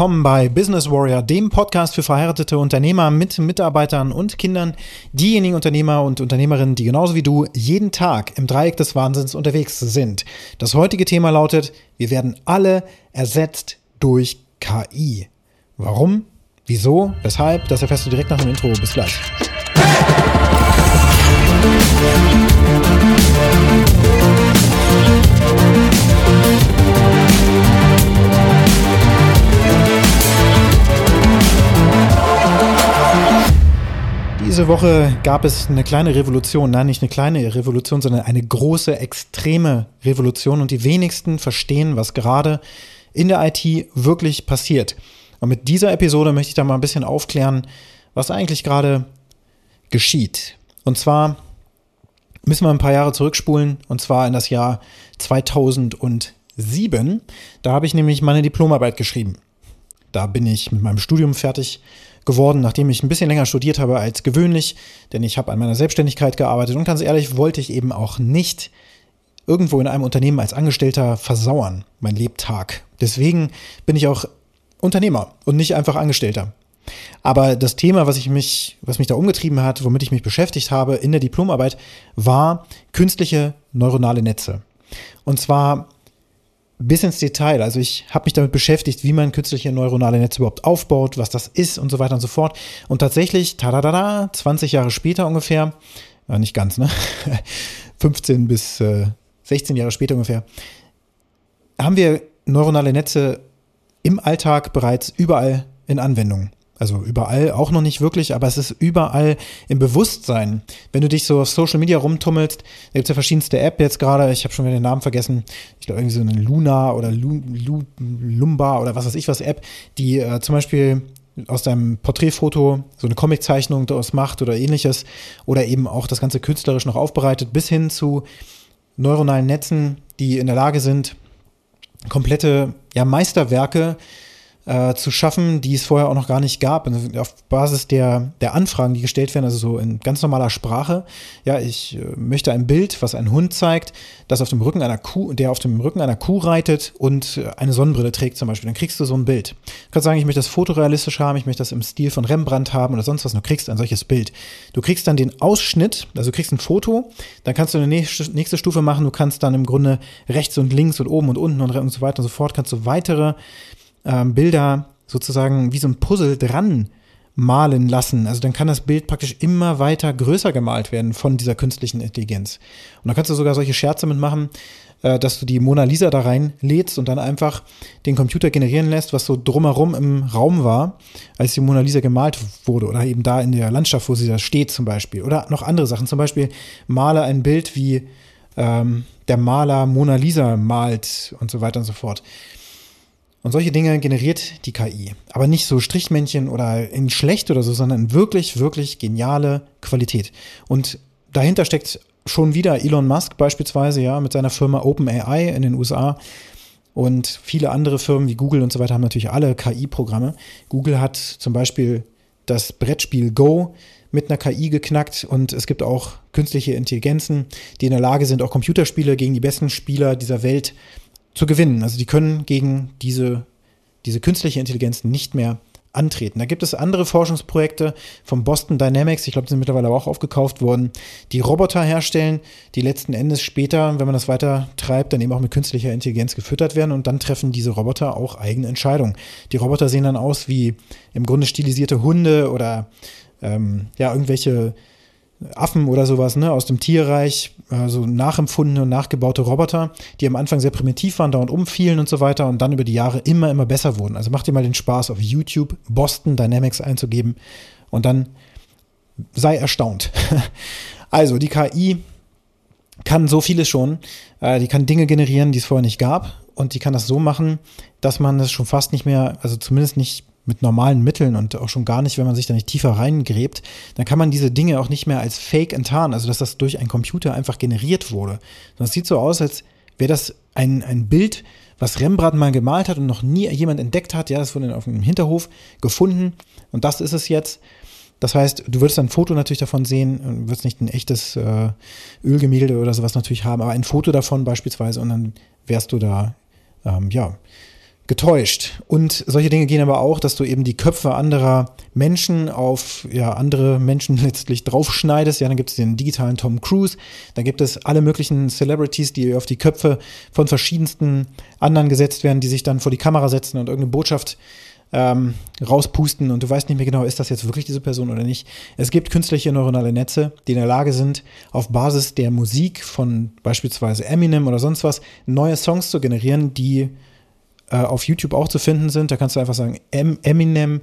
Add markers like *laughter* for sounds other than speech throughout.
Willkommen bei Business Warrior, dem Podcast für verheiratete Unternehmer mit Mitarbeitern und Kindern, diejenigen Unternehmer und Unternehmerinnen, die genauso wie du jeden Tag im Dreieck des Wahnsinns unterwegs sind. Das heutige Thema lautet, wir werden alle ersetzt durch KI. Warum? Wieso? Weshalb? Das erfährst du direkt nach dem Intro. Bis gleich. Diese Woche gab es eine kleine Revolution, nein, nicht eine kleine Revolution, sondern eine große, extreme Revolution und die wenigsten verstehen, was gerade in der IT wirklich passiert. Und mit dieser Episode möchte ich da mal ein bisschen aufklären, was eigentlich gerade geschieht. Und zwar müssen wir ein paar Jahre zurückspulen, und zwar in das Jahr 2007. Da habe ich nämlich meine Diplomarbeit geschrieben. Da bin ich mit meinem Studium fertig geworden, nachdem ich ein bisschen länger studiert habe als gewöhnlich, denn ich habe an meiner Selbstständigkeit gearbeitet und ganz ehrlich wollte ich eben auch nicht irgendwo in einem Unternehmen als Angestellter versauern, mein Lebtag. Deswegen bin ich auch Unternehmer und nicht einfach Angestellter. Aber das Thema, was ich mich, was mich da umgetrieben hat, womit ich mich beschäftigt habe in der Diplomarbeit, war künstliche neuronale Netze. Und zwar bis ins Detail. Also ich habe mich damit beschäftigt, wie man künstliche neuronale Netze überhaupt aufbaut, was das ist und so weiter und so fort. Und tatsächlich, tada, 20 Jahre später ungefähr, ja, nicht ganz, ne? *laughs* 15 bis äh, 16 Jahre später ungefähr, haben wir neuronale Netze im Alltag bereits überall in Anwendung. Also überall auch noch nicht wirklich, aber es ist überall im Bewusstsein. Wenn du dich so auf Social Media rumtummelst, da gibt es ja verschiedenste App jetzt gerade, ich habe schon wieder den Namen vergessen, ich glaube irgendwie so eine Luna oder Lu, Lu, Lumba oder was weiß ich was App, die äh, zum Beispiel aus deinem Porträtfoto so eine Comiczeichnung daraus macht oder ähnliches. Oder eben auch das Ganze künstlerisch noch aufbereitet, bis hin zu neuronalen Netzen, die in der Lage sind, komplette ja, Meisterwerke zu schaffen, die es vorher auch noch gar nicht gab. Und auf Basis der, der Anfragen, die gestellt werden, also so in ganz normaler Sprache. Ja, ich äh, möchte ein Bild, was ein Hund zeigt, das auf dem Rücken einer Kuh, der auf dem Rücken einer Kuh reitet und äh, eine Sonnenbrille trägt zum Beispiel. Dann kriegst du so ein Bild. Du kannst sagen, ich möchte das fotorealistisch haben, ich möchte das im Stil von Rembrandt haben oder sonst was. Du kriegst ein solches Bild. Du kriegst dann den Ausschnitt, also du kriegst ein Foto, dann kannst du eine nächste, nächste Stufe machen. Du kannst dann im Grunde rechts und links und oben und unten und, und so weiter und so fort, kannst du weitere ähm, Bilder sozusagen wie so ein Puzzle dran malen lassen. Also dann kann das Bild praktisch immer weiter größer gemalt werden von dieser künstlichen Intelligenz. Und dann kannst du sogar solche Scherze mitmachen, äh, dass du die Mona Lisa da reinlädst und dann einfach den Computer generieren lässt, was so drumherum im Raum war, als die Mona Lisa gemalt wurde oder eben da in der Landschaft, wo sie da steht zum Beispiel. Oder noch andere Sachen. Zum Beispiel male ein Bild, wie ähm, der Maler Mona Lisa malt und so weiter und so fort. Und solche Dinge generiert die KI. Aber nicht so Strichmännchen oder in schlecht oder so, sondern wirklich, wirklich geniale Qualität. Und dahinter steckt schon wieder Elon Musk beispielsweise, ja, mit seiner Firma OpenAI in den USA. Und viele andere Firmen wie Google und so weiter haben natürlich alle KI-Programme. Google hat zum Beispiel das Brettspiel Go mit einer KI geknackt und es gibt auch künstliche Intelligenzen, die in der Lage sind, auch Computerspiele gegen die besten Spieler dieser Welt gewinnen. Also die können gegen diese, diese künstliche Intelligenz nicht mehr antreten. Da gibt es andere Forschungsprojekte vom Boston Dynamics, ich glaube, die sind mittlerweile auch aufgekauft worden, die Roboter herstellen, die letzten Endes später, wenn man das weiter treibt, dann eben auch mit künstlicher Intelligenz gefüttert werden und dann treffen diese Roboter auch eigene Entscheidungen. Die Roboter sehen dann aus wie im Grunde stilisierte Hunde oder ähm, ja, irgendwelche Affen oder sowas, ne, aus dem Tierreich, also nachempfundene und nachgebaute Roboter, die am Anfang sehr primitiv waren, dauernd umfielen und so weiter und dann über die Jahre immer, immer besser wurden. Also macht dir mal den Spaß, auf YouTube Boston Dynamics einzugeben und dann sei erstaunt. *laughs* also die KI kann so vieles schon. Äh, die kann Dinge generieren, die es vorher nicht gab. Und die kann das so machen, dass man es schon fast nicht mehr, also zumindest nicht mit normalen Mitteln und auch schon gar nicht, wenn man sich da nicht tiefer reingräbt, dann kann man diese Dinge auch nicht mehr als Fake enttarnen, also dass das durch einen Computer einfach generiert wurde. Das sieht so aus, als wäre das ein, ein Bild, was Rembrandt mal gemalt hat und noch nie jemand entdeckt hat. Ja, das wurde auf dem Hinterhof gefunden und das ist es jetzt. Das heißt, du würdest ein Foto natürlich davon sehen, würdest nicht ein echtes äh, Ölgemälde oder sowas natürlich haben, aber ein Foto davon beispielsweise und dann wärst du da, ähm, ja, getäuscht. Und solche Dinge gehen aber auch, dass du eben die Köpfe anderer Menschen auf ja, andere Menschen *laughs* letztlich draufschneidest. Ja, dann gibt es den digitalen Tom Cruise, dann gibt es alle möglichen Celebrities, die auf die Köpfe von verschiedensten anderen gesetzt werden, die sich dann vor die Kamera setzen und irgendeine Botschaft ähm, rauspusten und du weißt nicht mehr genau, ist das jetzt wirklich diese Person oder nicht. Es gibt künstliche neuronale Netze, die in der Lage sind, auf Basis der Musik von beispielsweise Eminem oder sonst was neue Songs zu generieren, die äh, auf YouTube auch zu finden sind. Da kannst du einfach sagen, Eminem,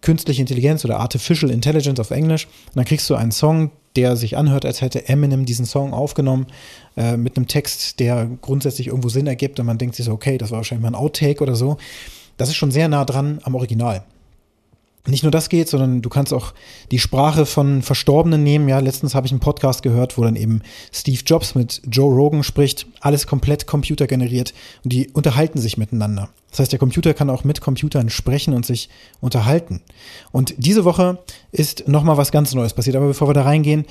künstliche Intelligenz oder Artificial Intelligence auf Englisch. Und dann kriegst du einen Song, der sich anhört, als hätte Eminem diesen Song aufgenommen, äh, mit einem Text, der grundsätzlich irgendwo Sinn ergibt. Und man denkt sich so, okay, das war wahrscheinlich mal ein Outtake oder so. Das ist schon sehr nah dran am Original nicht nur das geht, sondern du kannst auch die Sprache von Verstorbenen nehmen. Ja, letztens habe ich einen Podcast gehört, wo dann eben Steve Jobs mit Joe Rogan spricht. Alles komplett computergeneriert und die unterhalten sich miteinander. Das heißt, der Computer kann auch mit Computern sprechen und sich unterhalten. Und diese Woche ist nochmal was ganz Neues passiert. Aber bevor wir da reingehen,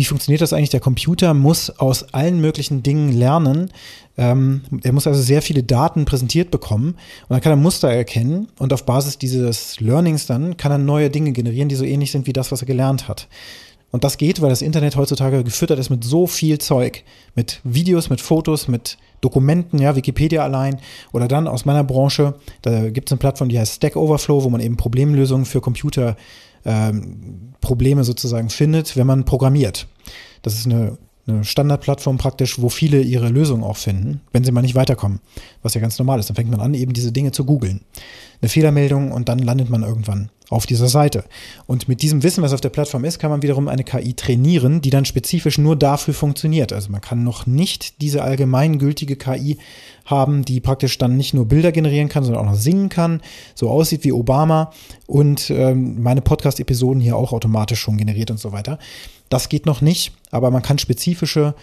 wie funktioniert das eigentlich? Der Computer muss aus allen möglichen Dingen lernen. Ähm, er muss also sehr viele Daten präsentiert bekommen und dann kann er Muster erkennen und auf Basis dieses Learnings dann kann er neue Dinge generieren, die so ähnlich sind wie das, was er gelernt hat. Und das geht, weil das Internet heutzutage gefüttert ist mit so viel Zeug, mit Videos, mit Fotos, mit Dokumenten, ja, Wikipedia allein oder dann aus meiner Branche, da gibt es eine Plattform, die heißt Stack Overflow, wo man eben Problemlösungen für Computer ähm, Probleme sozusagen findet, wenn man programmiert. Das ist eine, eine Standardplattform praktisch, wo viele ihre Lösungen auch finden, wenn sie mal nicht weiterkommen, was ja ganz normal ist. Dann fängt man an, eben diese Dinge zu googeln. Eine Fehlermeldung und dann landet man irgendwann auf dieser Seite. Und mit diesem Wissen, was auf der Plattform ist, kann man wiederum eine KI trainieren, die dann spezifisch nur dafür funktioniert. Also man kann noch nicht diese allgemeingültige KI haben, die praktisch dann nicht nur Bilder generieren kann, sondern auch noch singen kann, so aussieht wie Obama und ähm, meine Podcast-Episoden hier auch automatisch schon generiert und so weiter. Das geht noch nicht, aber man kann spezifische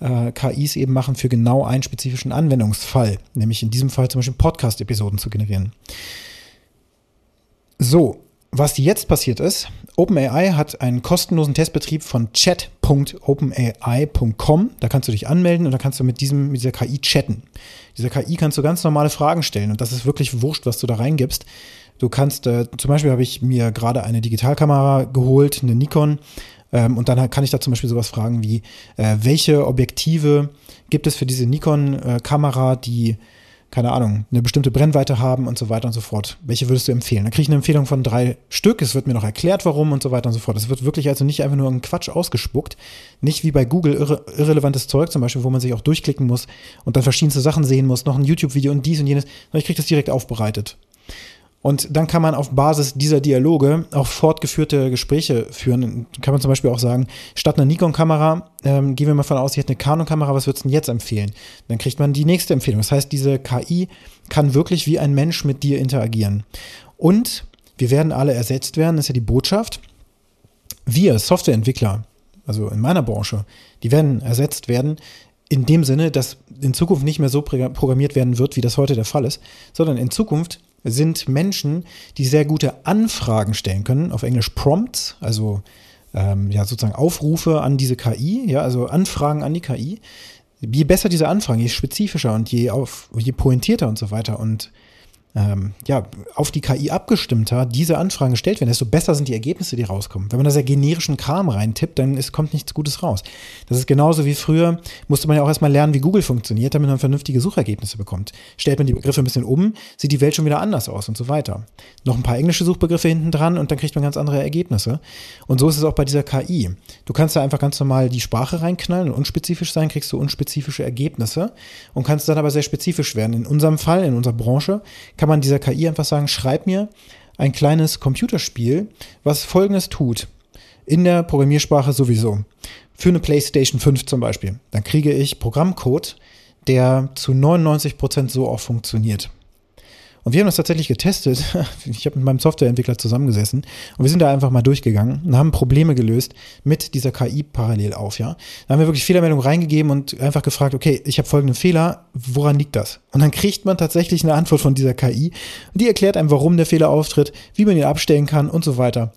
äh, KIs eben machen für genau einen spezifischen Anwendungsfall, nämlich in diesem Fall zum Beispiel Podcast-Episoden zu generieren. So, was jetzt passiert ist, OpenAI hat einen kostenlosen Testbetrieb von chat.openai.com. Da kannst du dich anmelden und da kannst du mit, diesem, mit dieser KI chatten. Dieser KI kannst du ganz normale Fragen stellen und das ist wirklich wurscht, was du da reingibst. Du kannst, äh, zum Beispiel habe ich mir gerade eine Digitalkamera geholt, eine Nikon, ähm, und dann kann ich da zum Beispiel sowas fragen wie, äh, welche Objektive gibt es für diese Nikon-Kamera, die keine Ahnung, eine bestimmte Brennweite haben und so weiter und so fort. Welche würdest du empfehlen? Dann kriege ich eine Empfehlung von drei Stück. Es wird mir noch erklärt, warum und so weiter und so fort. Es wird wirklich also nicht einfach nur ein Quatsch ausgespuckt. Nicht wie bei Google irre, irrelevantes Zeug zum Beispiel, wo man sich auch durchklicken muss und dann verschiedenste Sachen sehen muss, noch ein YouTube-Video und dies und jenes. Ich kriege das direkt aufbereitet. Und dann kann man auf Basis dieser Dialoge auch fortgeführte Gespräche führen. Kann man zum Beispiel auch sagen, statt einer Nikon-Kamera, ähm, gehen wir mal von aus, sie hat eine Canon-Kamera, was würdest du denn jetzt empfehlen? Dann kriegt man die nächste Empfehlung. Das heißt, diese KI kann wirklich wie ein Mensch mit dir interagieren. Und wir werden alle ersetzt werden, das ist ja die Botschaft. Wir, Softwareentwickler, also in meiner Branche, die werden ersetzt werden in dem Sinne, dass in Zukunft nicht mehr so programmiert werden wird, wie das heute der Fall ist, sondern in Zukunft sind Menschen, die sehr gute Anfragen stellen können, auf Englisch Prompts, also ähm, ja sozusagen Aufrufe an diese KI, ja, also Anfragen an die KI. Je besser diese Anfragen, je spezifischer und je, auf, je pointierter und so weiter und ähm, ja, auf die KI abgestimmter diese Anfragen gestellt werden, desto besser sind die Ergebnisse, die rauskommen. Wenn man da sehr generischen Kram reintippt, dann ist, kommt nichts Gutes raus. Das ist genauso wie früher, musste man ja auch erstmal lernen, wie Google funktioniert, damit man vernünftige Suchergebnisse bekommt. Stellt man die Begriffe ein bisschen um, sieht die Welt schon wieder anders aus und so weiter. Noch ein paar englische Suchbegriffe hinten dran und dann kriegt man ganz andere Ergebnisse. Und so ist es auch bei dieser KI. Du kannst da einfach ganz normal die Sprache reinknallen und unspezifisch sein, kriegst du unspezifische Ergebnisse und kannst dann aber sehr spezifisch werden. In unserem Fall, in unserer Branche, kann man dieser KI einfach sagen, schreib mir ein kleines Computerspiel, was folgendes tut. In der Programmiersprache sowieso. Für eine PlayStation 5 zum Beispiel. Dann kriege ich Programmcode, der zu 99 Prozent so auch funktioniert. Und wir haben das tatsächlich getestet. *laughs* Ich habe mit meinem Softwareentwickler zusammengesessen und wir sind da einfach mal durchgegangen und haben Probleme gelöst mit dieser KI parallel auf, ja. Da haben wir wirklich Fehlermeldungen reingegeben und einfach gefragt, okay, ich habe folgenden Fehler, woran liegt das? Und dann kriegt man tatsächlich eine Antwort von dieser KI und die erklärt einem, warum der Fehler auftritt, wie man ihn abstellen kann und so weiter.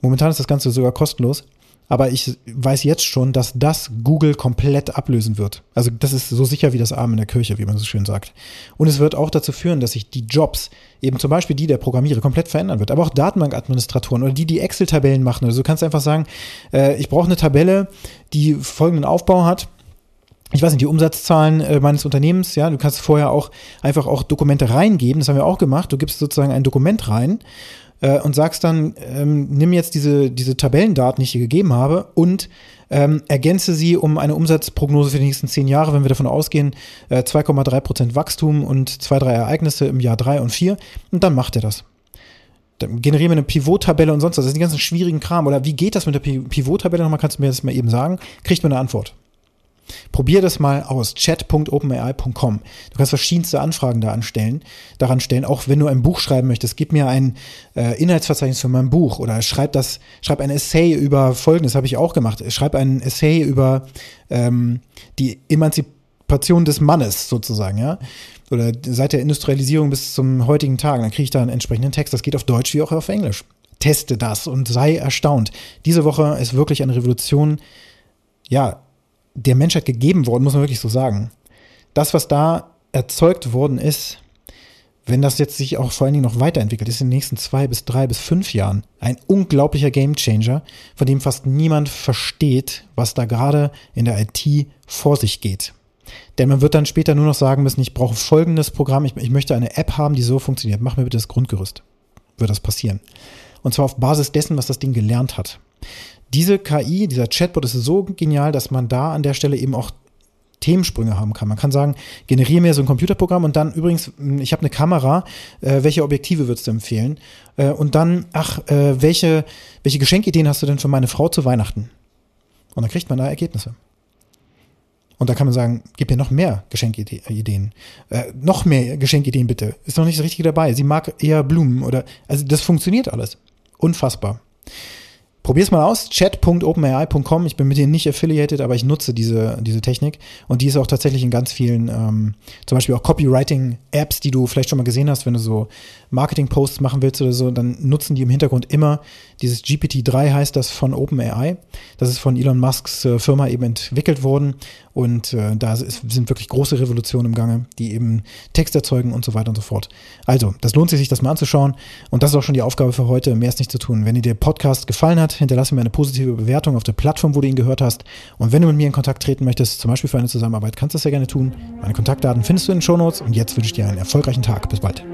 Momentan ist das Ganze sogar kostenlos. Aber ich weiß jetzt schon, dass das Google komplett ablösen wird. Also das ist so sicher wie das Arm in der Kirche, wie man so schön sagt. Und es wird auch dazu führen, dass sich die Jobs, eben zum Beispiel die der Programmierer, komplett verändern wird. Aber auch Datenbankadministratoren oder die, die Excel-Tabellen machen. Also du kannst einfach sagen, äh, ich brauche eine Tabelle, die folgenden Aufbau hat ich weiß nicht, die Umsatzzahlen äh, meines Unternehmens, ja, du kannst vorher auch einfach auch Dokumente reingeben, das haben wir auch gemacht, du gibst sozusagen ein Dokument rein äh, und sagst dann, ähm, nimm jetzt diese, diese Tabellendaten, die ich hier gegeben habe und ähm, ergänze sie um eine Umsatzprognose für die nächsten zehn Jahre, wenn wir davon ausgehen, äh, 2,3 Prozent Wachstum und zwei, drei Ereignisse im Jahr drei und vier und dann macht er das. Dann generieren wir eine Pivot-Tabelle und sonst was. Das ist die ganzen schwierigen Kram. Oder wie geht das mit der Pivot-Tabelle nochmal? Kannst du mir das mal eben sagen? Kriegt man eine Antwort. Probier das mal aus. chat.openai.com. Du kannst verschiedenste Anfragen da anstellen, daran stellen, auch wenn du ein Buch schreiben möchtest. Gib mir ein äh, Inhaltsverzeichnis für mein Buch oder schreib das, schreib ein Essay über Folgendes, habe ich auch gemacht. Schreib ein Essay über ähm, die Emanzipation des Mannes sozusagen, ja. Oder seit der Industrialisierung bis zum heutigen Tag. Dann kriege ich da einen entsprechenden Text. Das geht auf Deutsch wie auch auf Englisch. Teste das und sei erstaunt. Diese Woche ist wirklich eine Revolution, ja, der Menschheit gegeben worden, muss man wirklich so sagen. Das, was da erzeugt worden ist, wenn das jetzt sich auch vor allen Dingen noch weiterentwickelt, ist in den nächsten zwei bis drei bis fünf Jahren ein unglaublicher Gamechanger, von dem fast niemand versteht, was da gerade in der IT vor sich geht. Denn man wird dann später nur noch sagen müssen, ich brauche folgendes Programm, ich, ich möchte eine App haben, die so funktioniert. Mach mir bitte das Grundgerüst. Wird das passieren. Und zwar auf Basis dessen, was das Ding gelernt hat diese KI, dieser Chatbot ist so genial, dass man da an der Stelle eben auch Themensprünge haben kann. Man kann sagen, generiere mir so ein Computerprogramm und dann übrigens, hm, ich habe eine Kamera, äh, welche Objektive würdest du empfehlen? Äh, und dann, ach, äh, welche, welche Geschenkideen hast du denn für meine Frau zu Weihnachten? Und dann kriegt man da Ergebnisse. Und da kann man sagen, gib mir noch mehr Geschenkideen. Äh, noch mehr Geschenkideen bitte. Ist noch nicht das Richtige dabei. Sie mag eher Blumen oder, also das funktioniert alles. Unfassbar. Probier's mal aus, chat.openai.com. Ich bin mit denen nicht affiliated, aber ich nutze diese, diese Technik. Und die ist auch tatsächlich in ganz vielen, ähm, zum Beispiel auch Copywriting-Apps, die du vielleicht schon mal gesehen hast, wenn du so Marketing-Posts machen willst oder so, dann nutzen die im Hintergrund immer dieses GPT-3 heißt das von OpenAI. Das ist von Elon Musks äh, Firma eben entwickelt worden. Und äh, da ist, sind wirklich große Revolutionen im Gange, die eben Text erzeugen und so weiter und so fort. Also, das lohnt sich, sich das mal anzuschauen. Und das ist auch schon die Aufgabe für heute. Mehr ist nicht zu tun. Wenn dir der Podcast gefallen hat, hinterlasse mir eine positive Bewertung auf der Plattform, wo du ihn gehört hast. Und wenn du mit mir in Kontakt treten möchtest, zum Beispiel für eine Zusammenarbeit, kannst du das ja gerne tun. Meine Kontaktdaten findest du in den Shownotes und jetzt wünsche ich dir einen erfolgreichen Tag. Bis bald.